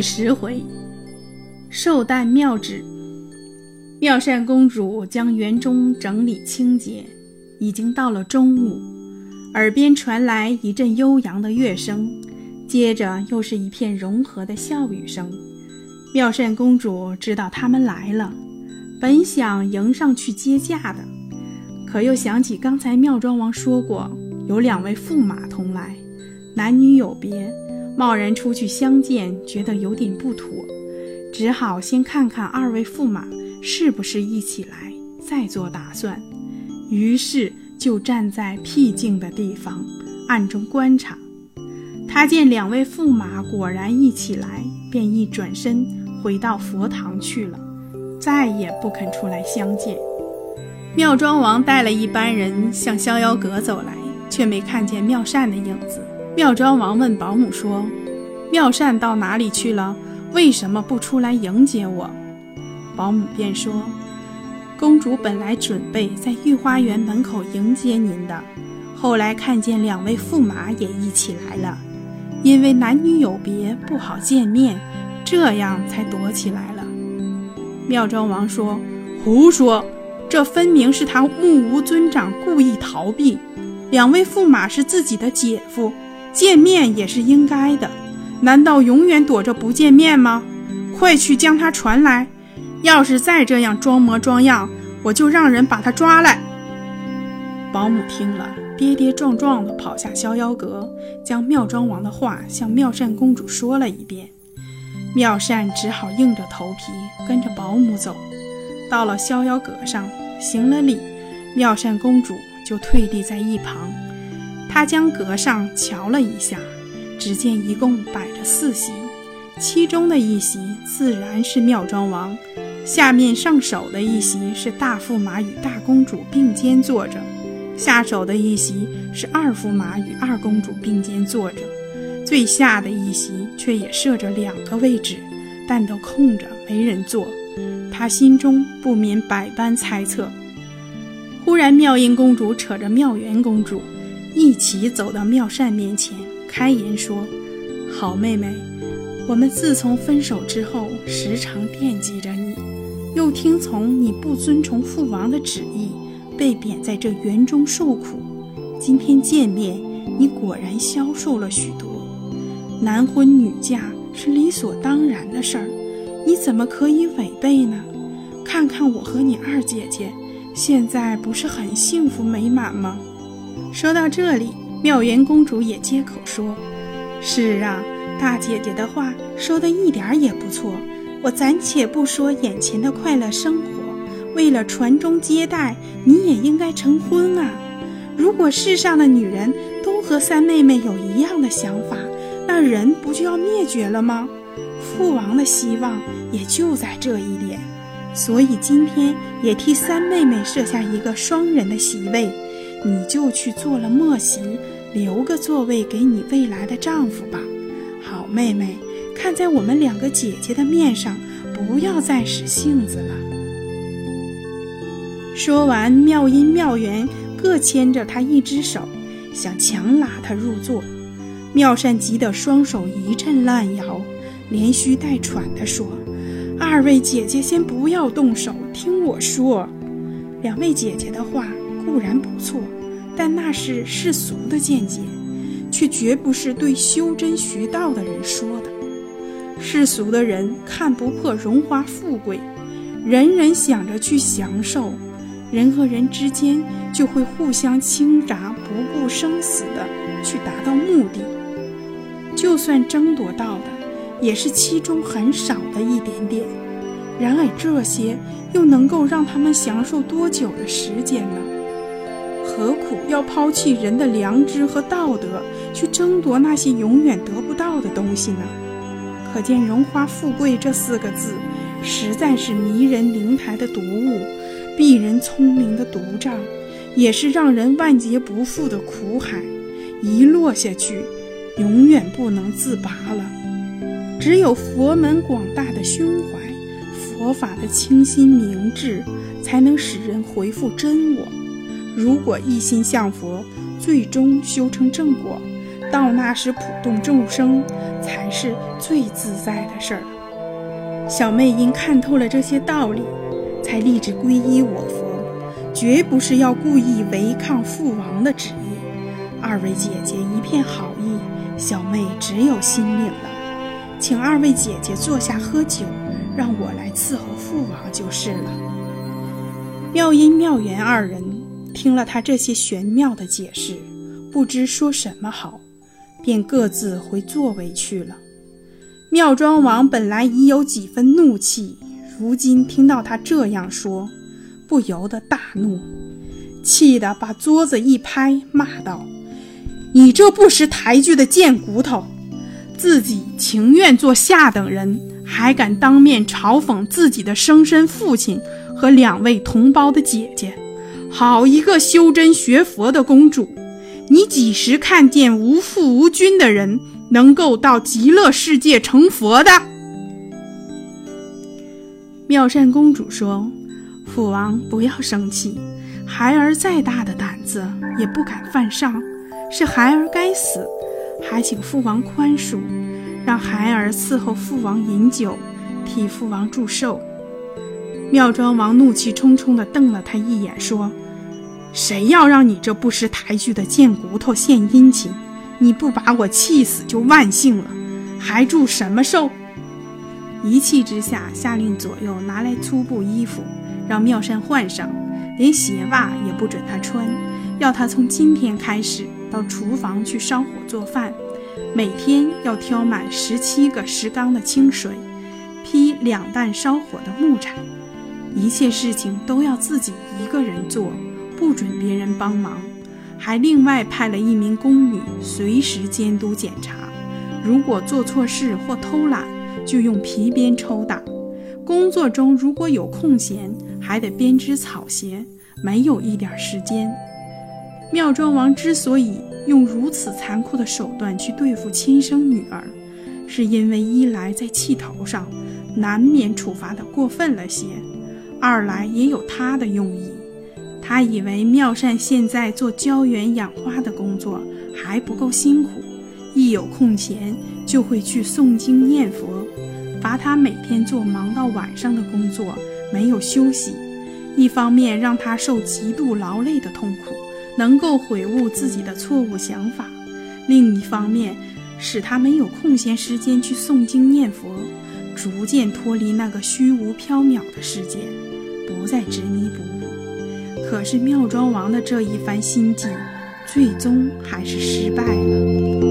第十回，寿诞妙旨。妙善公主将园中整理清洁，已经到了中午，耳边传来一阵悠扬的乐声，接着又是一片融和的笑语声。妙善公主知道他们来了，本想迎上去接驾的，可又想起刚才妙庄王说过有两位驸马同来，男女有别。贸然出去相见，觉得有点不妥，只好先看看二位驸马是不是一起来，再做打算。于是就站在僻静的地方，暗中观察。他见两位驸马果然一起来，便一转身回到佛堂去了，再也不肯出来相见。妙庄王带了一班人向逍遥阁走来，却没看见妙善的影子。妙庄王问保姆说：“妙善到哪里去了？为什么不出来迎接我？”保姆便说：“公主本来准备在御花园门口迎接您的，后来看见两位驸马也一起来了，因为男女有别不好见面，这样才躲起来了。”妙庄王说：“胡说！这分明是他目无尊长，故意逃避。两位驸马是自己的姐夫。”见面也是应该的，难道永远躲着不见面吗？快去将他传来！要是再这样装模装样，我就让人把他抓来。保姆听了，跌跌撞撞地跑下逍遥阁，将妙庄王的话向妙善公主说了一遍。妙善只好硬着头皮跟着保姆走，到了逍遥阁上，行了礼，妙善公主就退立在一旁。他将阁上瞧了一下，只见一共摆着四席，其中的一席自然是妙庄王，下面上首的一席是大驸马与大公主并肩坐着，下手的一席是二驸马与二公主并肩坐着，最下的一席却也设着两个位置，但都空着，没人坐。他心中不免百般猜测。忽然，妙音公主扯着妙元公主。一起走到妙善面前，开言说：“好妹妹，我们自从分手之后，时常惦记着你，又听从你不遵从父王的旨意，被贬在这园中受苦。今天见面，你果然消瘦了许多。男婚女嫁是理所当然的事儿，你怎么可以违背呢？看看我和你二姐姐，现在不是很幸福美满吗？”说到这里，妙元公主也接口说：“是啊，大姐姐的话说的一点也不错。我暂且不说眼前的快乐生活，为了传宗接代，你也应该成婚啊！如果世上的女人都和三妹妹有一样的想法，那人不就要灭绝了吗？父王的希望也就在这一点，所以今天也替三妹妹设下一个双人的席位。”你就去做了末席，留个座位给你未来的丈夫吧。好妹妹，看在我们两个姐姐的面上，不要再使性子了。说完，妙音妙缘各牵着她一只手，想强拉她入座。妙善急得双手一阵乱摇，连吁带喘地说：“二位姐姐先不要动手，听我说。两位姐姐的话。”固然不错，但那是世俗的见解，却绝不是对修真学道的人说的。世俗的人看不破荣华富贵，人人想着去享受，人和人之间就会互相倾轧，不顾生死的去达到目的。就算争夺到的，也是其中很少的一点点。然而这些又能够让他们享受多久的时间呢？何苦要抛弃人的良知和道德，去争夺那些永远得不到的东西呢？可见“荣华富贵”这四个字，实在是迷人灵台的毒物，蔽人聪明的毒障，也是让人万劫不复的苦海。一落下去，永远不能自拔了。只有佛门广大的胸怀，佛法的清新明智，才能使人回复真我。如果一心向佛，最终修成正果，到那时普度众生，才是最自在的事儿。小妹因看透了这些道理，才立志皈依我佛，绝不是要故意违抗父王的旨意。二位姐姐一片好意，小妹只有心领了，请二位姐姐坐下喝酒，让我来伺候父王就是了。妙音、妙缘二人听了他这些玄妙的解释，不知说什么好，便各自回座位去了。妙庄王本来已有几分怒气，如今听到他这样说，不由得大怒，气得把桌子一拍，骂道：“你这不识抬举的贱骨头！自己情愿做下等人，还敢当面嘲讽自己的生身父亲和两位同胞的姐姐！好一个修真学佛的公主！你几时看见无父无君的人？”能够到极乐世界成佛的，妙善公主说：“父王不要生气，孩儿再大的胆子也不敢犯上，是孩儿该死，还请父王宽恕，让孩儿伺候父王饮酒，替父王祝寿。”妙庄王怒气冲冲地瞪了他一眼，说：“谁要让你这不识抬举的贱骨头献殷勤？”你不把我气死就万幸了，还祝什么寿？一气之下，下令左右拿来粗布衣服，让妙善换上，连鞋袜也不准他穿，要他从今天开始到厨房去烧火做饭，每天要挑满十七个石缸的清水，劈两担烧火的木柴，一切事情都要自己一个人做，不准别人帮忙。还另外派了一名宫女，随时监督检查。如果做错事或偷懒，就用皮鞭抽打。工作中如果有空闲，还得编织草鞋，没有一点时间。妙庄王之所以用如此残酷的手段去对付亲生女儿，是因为一来在气头上，难免处罚的过分了些；二来也有他的用意。他以为妙善现在做浇园养花的工作还不够辛苦，一有空闲就会去诵经念佛，罚他每天做忙到晚上的工作，没有休息。一方面让他受极度劳累的痛苦，能够悔悟自己的错误想法；另一方面使他没有空闲时间去诵经念佛，逐渐脱离那个虚无缥缈的世界，不再执迷不悟。可是妙庄王的这一番心计，最终还是失败了。